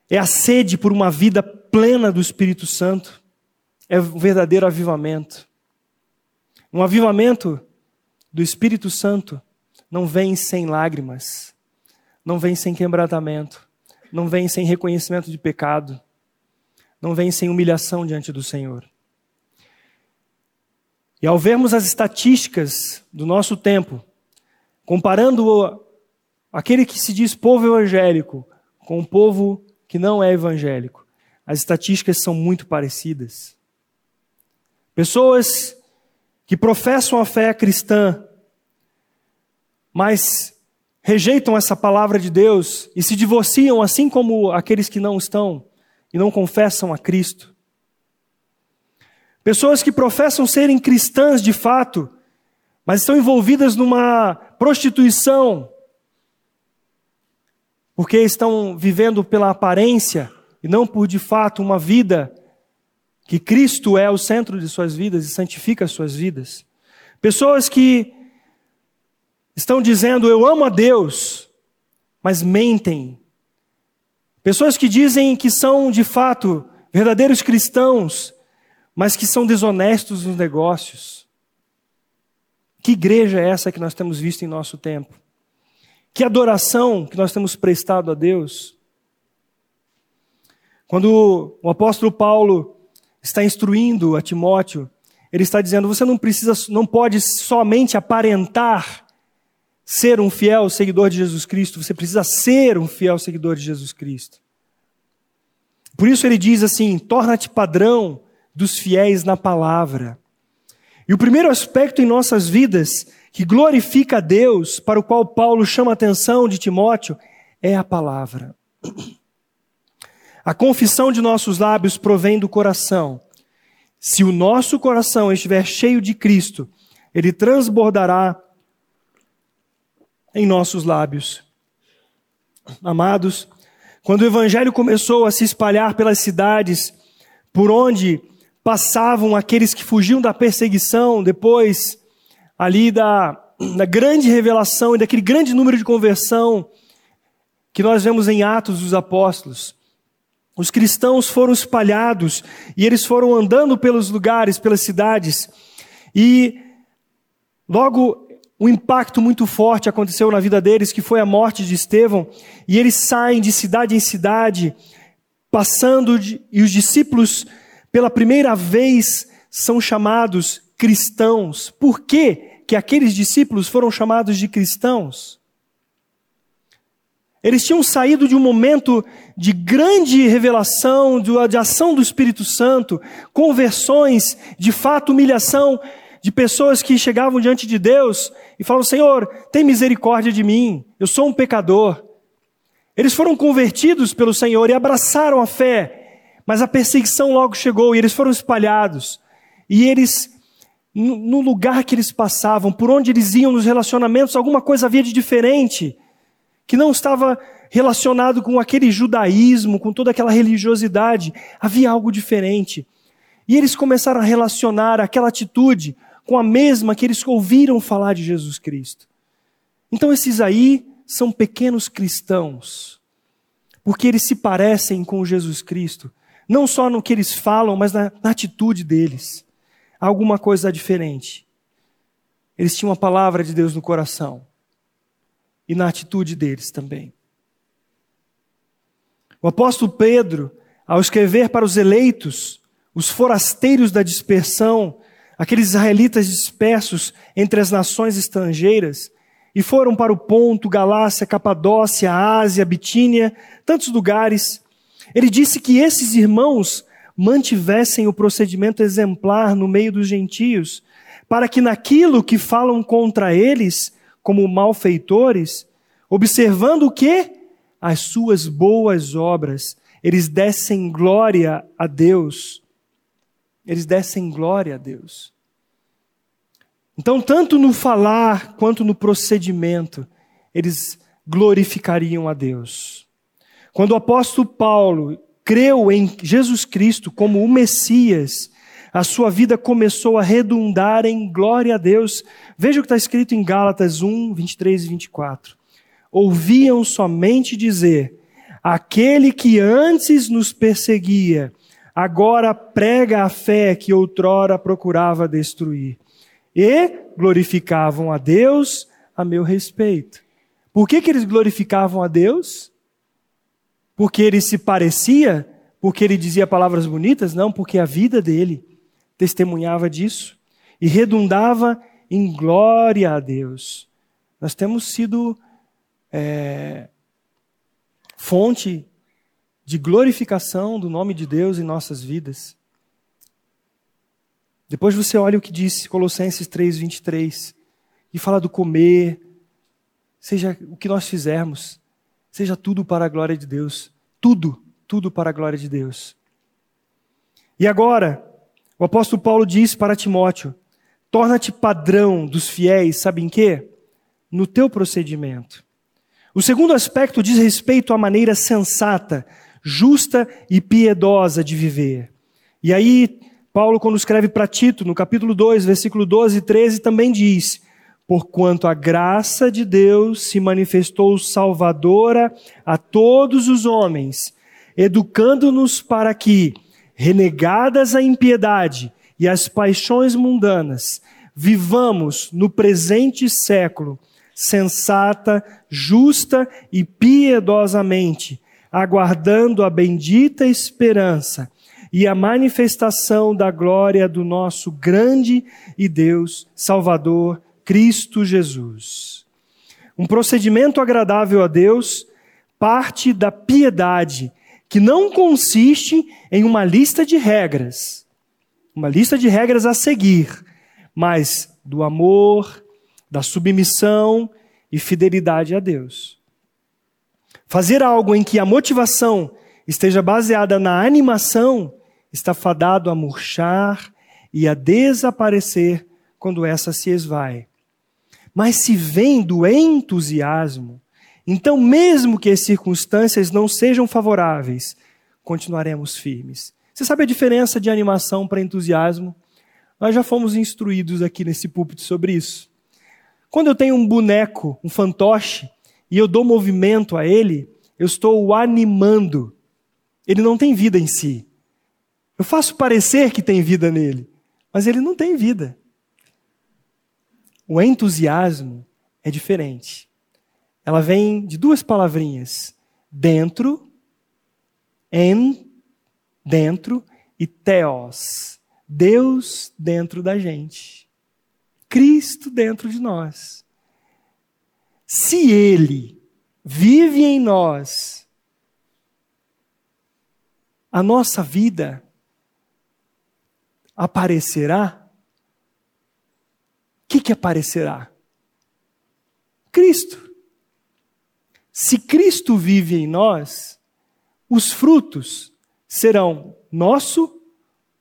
É a sede por uma vida plena do Espírito Santo. É um verdadeiro avivamento. Um avivamento do Espírito Santo não vem sem lágrimas não vem sem quebrantamento, não vem sem reconhecimento de pecado, não vem sem humilhação diante do Senhor. E ao vermos as estatísticas do nosso tempo, comparando aquele que se diz povo evangélico com o povo que não é evangélico, as estatísticas são muito parecidas. Pessoas que professam a fé cristã, mas rejeitam essa palavra de Deus e se divorciam, assim como aqueles que não estão e não confessam a Cristo. Pessoas que professam serem cristãs de fato, mas estão envolvidas numa prostituição, porque estão vivendo pela aparência e não por de fato uma vida que Cristo é o centro de suas vidas e santifica as suas vidas. Pessoas que estão dizendo eu amo a Deus, mas mentem. Pessoas que dizem que são de fato verdadeiros cristãos, mas que são desonestos nos negócios. Que igreja é essa que nós temos visto em nosso tempo? Que adoração que nós temos prestado a Deus? Quando o apóstolo Paulo está instruindo a Timóteo, ele está dizendo: você não precisa, não pode somente aparentar ser um fiel seguidor de Jesus Cristo, você precisa ser um fiel seguidor de Jesus Cristo. Por isso ele diz assim: torna-te padrão dos fiéis na palavra. E o primeiro aspecto em nossas vidas que glorifica a Deus, para o qual Paulo chama a atenção de Timóteo, é a palavra. A confissão de nossos lábios provém do coração. Se o nosso coração estiver cheio de Cristo, ele transbordará em nossos lábios. Amados, quando o evangelho começou a se espalhar pelas cidades por onde passavam aqueles que fugiam da perseguição, depois ali da, da grande revelação e daquele grande número de conversão que nós vemos em Atos dos Apóstolos. Os cristãos foram espalhados e eles foram andando pelos lugares, pelas cidades, e logo um impacto muito forte aconteceu na vida deles, que foi a morte de Estevão, e eles saem de cidade em cidade, passando, de, e os discípulos, pela primeira vez, são chamados cristãos. Por que, que aqueles discípulos foram chamados de cristãos? Eles tinham saído de um momento de grande revelação, de ação do Espírito Santo, conversões, de fato, humilhação, de pessoas que chegavam diante de Deus e falavam: Senhor, tem misericórdia de mim, eu sou um pecador. Eles foram convertidos pelo Senhor e abraçaram a fé, mas a perseguição logo chegou e eles foram espalhados. E eles, no lugar que eles passavam, por onde eles iam nos relacionamentos, alguma coisa havia de diferente, que não estava relacionado com aquele judaísmo, com toda aquela religiosidade, havia algo diferente. E eles começaram a relacionar aquela atitude com a mesma que eles ouviram falar de Jesus Cristo. Então esses aí são pequenos cristãos, porque eles se parecem com Jesus Cristo, não só no que eles falam, mas na, na atitude deles. Há alguma coisa diferente. Eles tinham a palavra de Deus no coração e na atitude deles também. O apóstolo Pedro, ao escrever para os eleitos, os forasteiros da dispersão, aqueles israelitas dispersos entre as nações estrangeiras, e foram para o Ponto, Galácia, Capadócia, Ásia, Bitínia, tantos lugares. Ele disse que esses irmãos mantivessem o procedimento exemplar no meio dos gentios, para que naquilo que falam contra eles, como malfeitores, observando o que? As suas boas obras, eles dessem glória a Deus. Eles dessem glória a Deus. Então, tanto no falar quanto no procedimento, eles glorificariam a Deus. Quando o apóstolo Paulo creu em Jesus Cristo como o Messias, a sua vida começou a redundar em glória a Deus. Veja o que está escrito em Gálatas 1, 23 e 24. Ouviam somente dizer: aquele que antes nos perseguia, agora prega a fé que outrora procurava destruir e glorificavam a Deus a meu respeito. Por que, que eles glorificavam a Deus? Porque ele se parecia? Porque ele dizia palavras bonitas? Não, porque a vida dele testemunhava disso e redundava em glória a Deus. Nós temos sido é, fonte de glorificação do nome de Deus em nossas vidas. Depois você olha o que diz Colossenses 3, 23, e fala do comer, seja o que nós fizermos, seja tudo para a glória de Deus. Tudo, tudo para a glória de Deus. E agora, o apóstolo Paulo diz para Timóteo: torna-te padrão dos fiéis, sabe em quê? No teu procedimento. O segundo aspecto diz respeito à maneira sensata, justa e piedosa de viver. E aí, Paulo, quando escreve para Tito, no capítulo 2, versículo 12 e 13, também diz: Porquanto a graça de Deus se manifestou salvadora a todos os homens, educando-nos para que, renegadas a impiedade e as paixões mundanas, vivamos no presente século sensata, justa e piedosamente, aguardando a bendita esperança e a manifestação da glória do nosso grande e Deus Salvador Cristo Jesus. Um procedimento agradável a Deus parte da piedade, que não consiste em uma lista de regras, uma lista de regras a seguir, mas do amor, da submissão e fidelidade a Deus. Fazer algo em que a motivação esteja baseada na animação está fadado a murchar e a desaparecer quando essa se esvai. Mas se vem do entusiasmo, então, mesmo que as circunstâncias não sejam favoráveis, continuaremos firmes. Você sabe a diferença de animação para entusiasmo? Nós já fomos instruídos aqui nesse púlpito sobre isso. Quando eu tenho um boneco, um fantoche, e eu dou movimento a ele, eu estou o animando. Ele não tem vida em si. Eu faço parecer que tem vida nele, mas ele não tem vida. O entusiasmo é diferente. Ela vem de duas palavrinhas: dentro, en, dentro, e teos. Deus dentro da gente. Cristo dentro de nós. Se Ele vive em nós, a nossa vida aparecerá? O que, que aparecerá? Cristo. Se Cristo vive em nós, os frutos serão nosso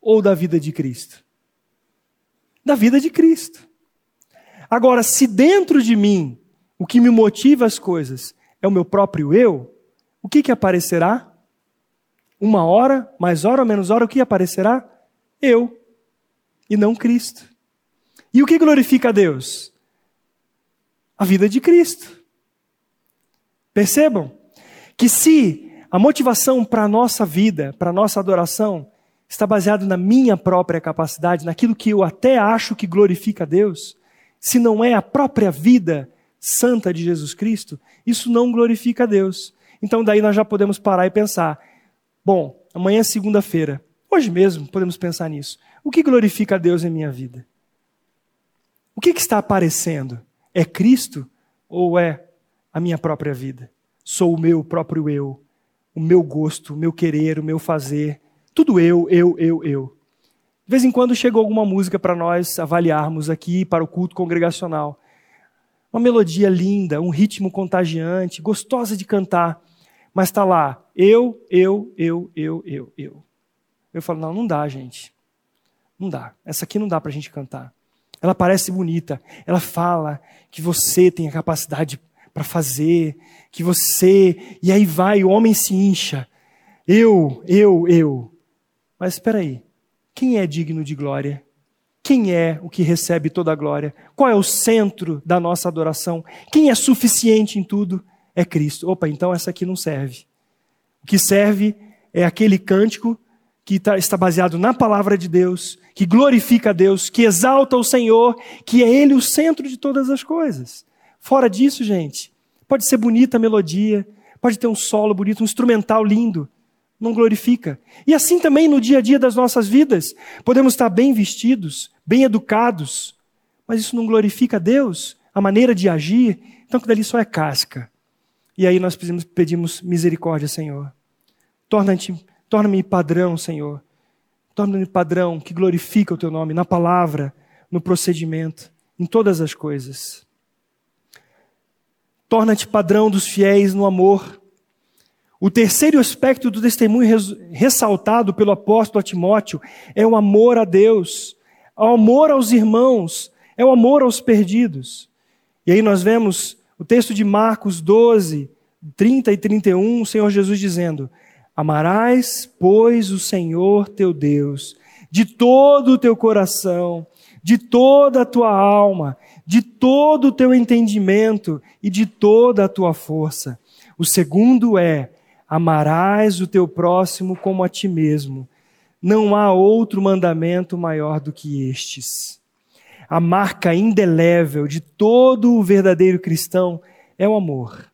ou da vida de Cristo? Da vida de Cristo. Agora, se dentro de mim o que me motiva as coisas é o meu próprio eu, o que, que aparecerá? Uma hora, mais hora ou menos hora, o que aparecerá? Eu, e não Cristo. E o que glorifica a Deus? A vida de Cristo. Percebam que se a motivação para a nossa vida, para a nossa adoração, está baseada na minha própria capacidade, naquilo que eu até acho que glorifica a Deus, se não é a própria vida santa de Jesus Cristo, isso não glorifica a Deus. Então daí nós já podemos parar e pensar: bom, amanhã é segunda-feira. Hoje mesmo podemos pensar nisso. O que glorifica a Deus em minha vida? O que, que está aparecendo? É Cristo ou é a minha própria vida? Sou o meu próprio eu, o meu gosto, o meu querer, o meu fazer. Tudo eu, eu, eu, eu. De vez em quando chega alguma música para nós avaliarmos aqui para o culto congregacional. Uma melodia linda, um ritmo contagiante, gostosa de cantar, mas está lá, eu, eu, eu, eu, eu, eu. Eu falo, não, não dá, gente. Não dá. Essa aqui não dá para a gente cantar. Ela parece bonita, ela fala que você tem a capacidade para fazer, que você. E aí vai, o homem se incha. Eu, eu, eu. Mas espera aí. Quem é digno de glória? Quem é o que recebe toda a glória? Qual é o centro da nossa adoração? Quem é suficiente em tudo? É Cristo. Opa, então essa aqui não serve. O que serve é aquele cântico que tá, está baseado na palavra de Deus, que glorifica a Deus, que exalta o Senhor, que é Ele o centro de todas as coisas. Fora disso, gente, pode ser bonita a melodia, pode ter um solo bonito, um instrumental lindo, não glorifica. E assim também no dia a dia das nossas vidas, podemos estar bem vestidos, bem educados, mas isso não glorifica a Deus, a maneira de agir, então que dali só é casca. E aí nós pedimos, pedimos misericórdia, Senhor. Torna-me torna padrão, Senhor. Torna-me padrão que glorifica o teu nome na palavra, no procedimento, em todas as coisas. Torna-te padrão dos fiéis no amor, o terceiro aspecto do testemunho ressaltado pelo apóstolo Timóteo é o amor a Deus, o amor aos irmãos, é o amor aos perdidos. E aí nós vemos o texto de Marcos 12, 30 e 31, o Senhor Jesus dizendo: Amarás, pois, o Senhor teu Deus de todo o teu coração, de toda a tua alma, de todo o teu entendimento e de toda a tua força. O segundo é: amarás o teu próximo como a ti mesmo. Não há outro mandamento maior do que estes. A marca indelével de todo o verdadeiro cristão é o amor.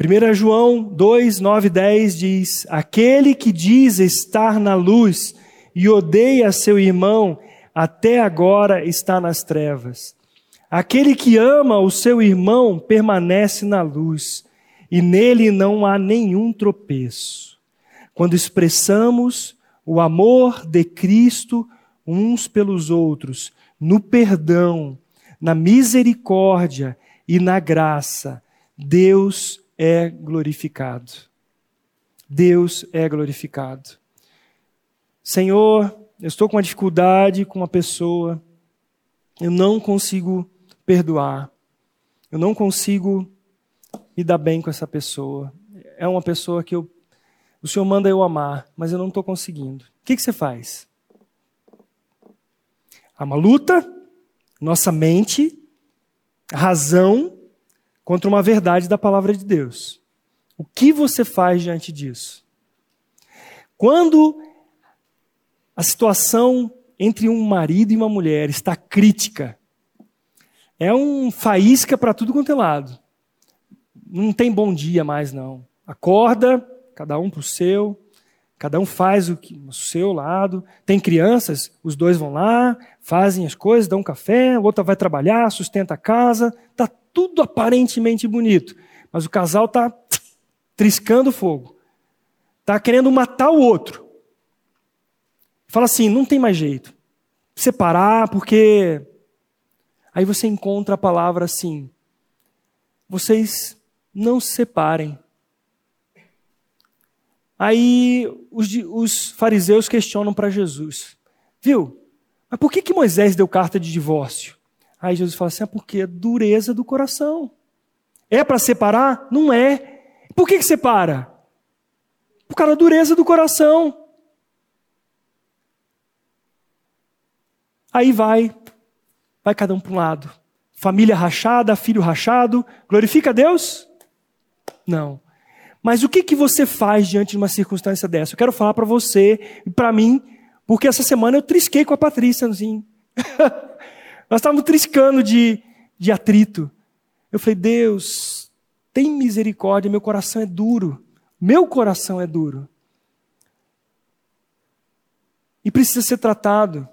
1 João 2, 9, 10 diz: Aquele que diz estar na luz e odeia seu irmão, até agora está nas trevas. Aquele que ama o seu irmão permanece na luz, e nele não há nenhum tropeço. Quando expressamos o amor de Cristo uns pelos outros, no perdão, na misericórdia e na graça, Deus é glorificado. Deus é glorificado. Senhor, eu estou com uma dificuldade com uma pessoa, eu não consigo perdoar, eu não consigo me dar bem com essa pessoa. É uma pessoa que eu, o Senhor manda eu amar, mas eu não estou conseguindo. O que, que você faz? Há uma luta, nossa mente, razão, contra uma verdade da palavra de Deus. O que você faz diante disso? Quando a situação entre um marido e uma mulher está crítica, é um faísca para tudo quanto é lado. Não tem bom dia mais, não. Acorda, cada um para o seu, cada um faz o, que, o seu lado. Tem crianças, os dois vão lá, fazem as coisas, dão um café, o outro vai trabalhar, sustenta a casa, está tudo aparentemente bonito, mas o casal está triscando fogo, está querendo matar o outro. Fala assim: não tem mais jeito, separar, porque. Aí você encontra a palavra assim: vocês não se separem. Aí os, os fariseus questionam para Jesus: viu, mas por que, que Moisés deu carta de divórcio? Aí Jesus fala assim: é porque é dureza do coração. É para separar? Não é. Por que, que separa? Por causa da dureza do coração. Aí vai, vai cada um para um lado. Família rachada, filho rachado, glorifica a Deus? Não. Mas o que, que você faz diante de uma circunstância dessa? Eu quero falar para você e para mim, porque essa semana eu trisquei com a Patrícia, assim. Nós estávamos triscando de, de atrito. Eu falei, Deus, tem misericórdia, meu coração é duro. Meu coração é duro. E precisa ser tratado.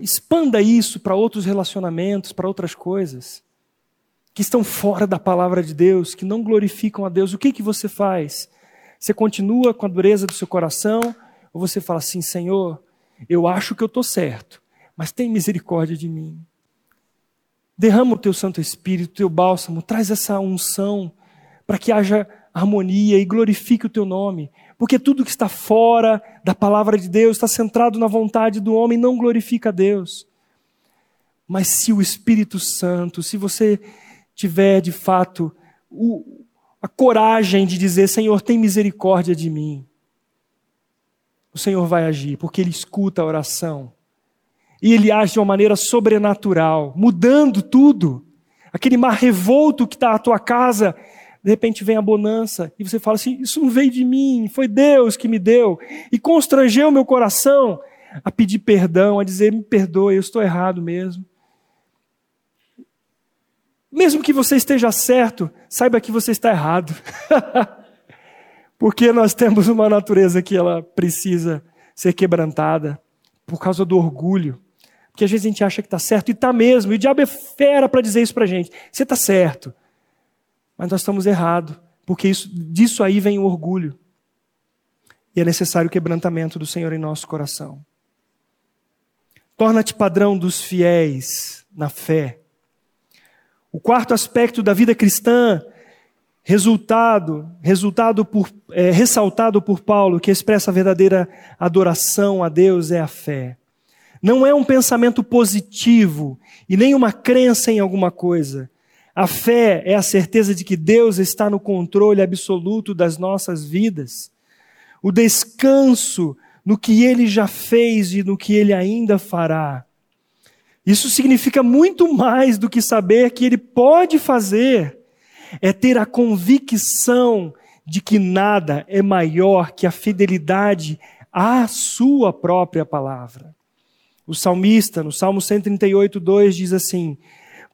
Expanda isso para outros relacionamentos, para outras coisas que estão fora da palavra de Deus, que não glorificam a Deus. O que que você faz? Você continua com a dureza do seu coração ou você fala assim, Senhor, eu acho que eu estou certo, mas tem misericórdia de mim. Derrama o teu Santo Espírito, o teu bálsamo, traz essa unção para que haja harmonia e glorifique o teu nome. Porque tudo que está fora da palavra de Deus, está centrado na vontade do homem, não glorifica a Deus. Mas se o Espírito Santo, se você tiver de fato o, a coragem de dizer: Senhor, tem misericórdia de mim, o Senhor vai agir, porque Ele escuta a oração e ele age de uma maneira sobrenatural, mudando tudo. Aquele mar revolto que está à tua casa, de repente vem a bonança, e você fala assim: Isso não veio de mim, foi Deus que me deu. E constrangeu meu coração a pedir perdão, a dizer: Me perdoe, eu estou errado mesmo. Mesmo que você esteja certo, saiba que você está errado. Porque nós temos uma natureza que ela precisa ser quebrantada por causa do orgulho. Porque às vezes a gente acha que está certo, e está mesmo, e o diabo é fera para dizer isso para a gente. Você está certo. Mas nós estamos errados, porque isso, disso aí vem o orgulho. E é necessário o quebrantamento do Senhor em nosso coração. Torna-te padrão dos fiéis na fé. O quarto aspecto da vida cristã, resultado, resultado por, é, ressaltado por Paulo, que expressa a verdadeira adoração a Deus, é a fé. Não é um pensamento positivo e nem uma crença em alguma coisa. A fé é a certeza de que Deus está no controle absoluto das nossas vidas. O descanso no que ele já fez e no que ele ainda fará. Isso significa muito mais do que saber que ele pode fazer. É ter a convicção de que nada é maior que a fidelidade à sua própria palavra. O salmista, no Salmo 138, 2, diz assim: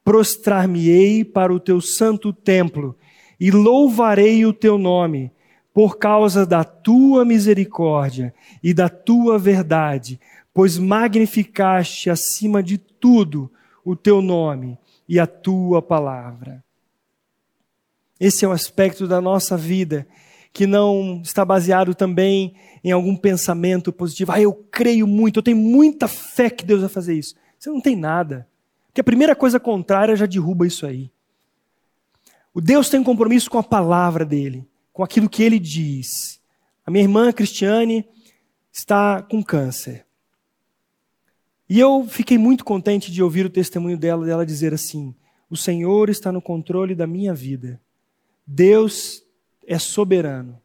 prostrar-me-ei para o teu santo templo e louvarei o teu nome, por causa da tua misericórdia e da tua verdade, pois magnificaste acima de tudo o teu nome e a tua palavra. Esse é um aspecto da nossa vida que não está baseado também em algum pensamento positivo. Ah, eu creio muito, eu tenho muita fé que Deus vai fazer isso. Você não tem nada. Porque a primeira coisa contrária já derruba isso aí. O Deus tem um compromisso com a palavra dele, com aquilo que ele diz. A minha irmã Cristiane está com câncer. E eu fiquei muito contente de ouvir o testemunho dela, dela dizer assim: O Senhor está no controle da minha vida. Deus é soberano.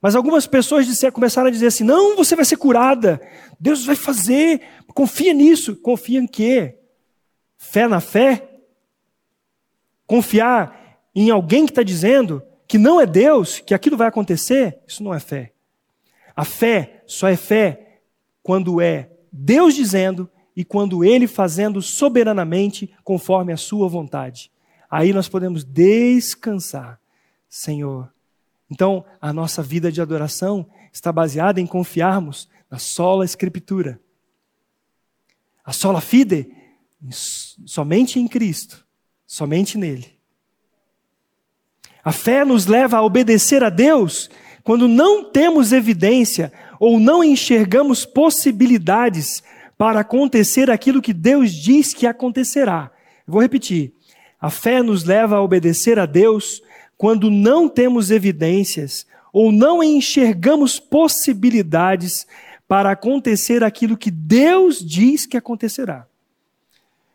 Mas algumas pessoas disseram, começaram a dizer assim: não, você vai ser curada. Deus vai fazer. Confia nisso. Confia em quê? Fé na fé? Confiar em alguém que está dizendo que não é Deus, que aquilo vai acontecer? Isso não é fé. A fé só é fé quando é Deus dizendo e quando Ele fazendo soberanamente conforme a Sua vontade. Aí nós podemos descansar, Senhor. Então, a nossa vida de adoração está baseada em confiarmos na sola Escritura. A sola fide somente em Cristo, somente nele. A fé nos leva a obedecer a Deus quando não temos evidência ou não enxergamos possibilidades para acontecer aquilo que Deus diz que acontecerá. Vou repetir. A fé nos leva a obedecer a Deus quando não temos evidências ou não enxergamos possibilidades para acontecer aquilo que Deus diz que acontecerá.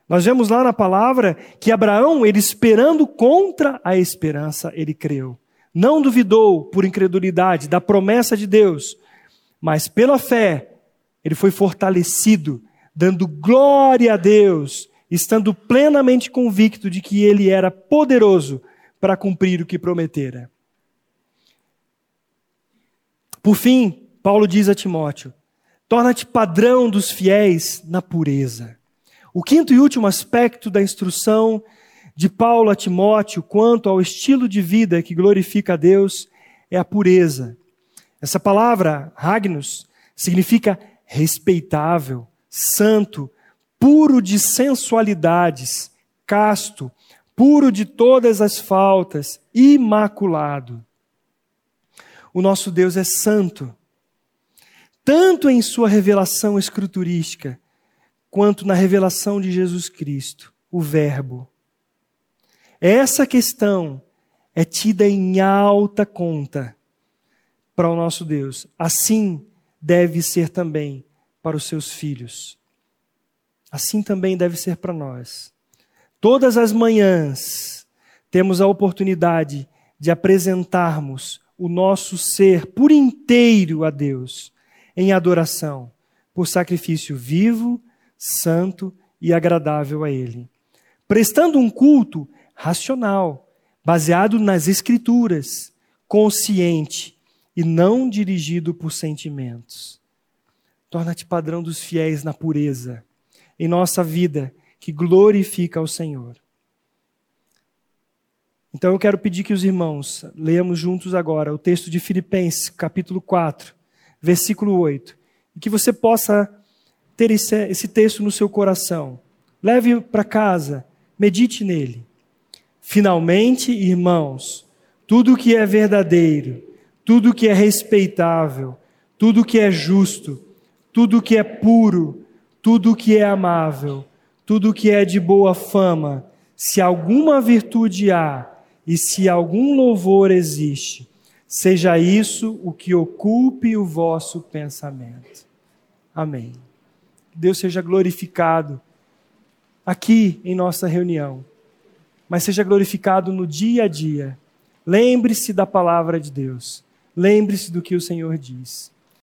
Nós vemos lá na palavra que Abraão, ele esperando contra a esperança, ele creu. Não duvidou por incredulidade da promessa de Deus, mas pela fé, ele foi fortalecido, dando glória a Deus, estando plenamente convicto de que ele era poderoso para cumprir o que prometera. Por fim, Paulo diz a Timóteo: torna-te padrão dos fiéis na pureza. O quinto e último aspecto da instrução de Paulo a Timóteo quanto ao estilo de vida que glorifica a Deus é a pureza. Essa palavra, Ragnus, significa respeitável, santo, puro de sensualidades, casto, puro de todas as faltas, imaculado. O nosso Deus é santo, tanto em sua revelação escriturística, quanto na revelação de Jesus Cristo, o Verbo. Essa questão é tida em alta conta para o nosso Deus. Assim deve ser também para os seus filhos. Assim também deve ser para nós. Todas as manhãs temos a oportunidade de apresentarmos o nosso ser por inteiro a Deus em adoração, por sacrifício vivo santo e agradável a Ele. Prestando um culto racional, baseado nas Escrituras, consciente e não dirigido por sentimentos. Torna-te padrão dos fiéis na pureza, em nossa vida, que glorifica ao Senhor. Então eu quero pedir que os irmãos leamos juntos agora o texto de Filipenses, capítulo 4, versículo 8, e que você possa ter esse, esse texto no seu coração. Leve para casa, medite nele. Finalmente, irmãos, tudo que é verdadeiro, tudo que é respeitável, tudo que é justo, tudo que é puro, tudo que é amável, tudo que é de boa fama, se alguma virtude há e se algum louvor existe, seja isso o que ocupe o vosso pensamento. Amém. Deus seja glorificado aqui em nossa reunião. mas seja glorificado no dia a dia. Lembre-se da palavra de Deus. Lembre-se do que o Senhor diz.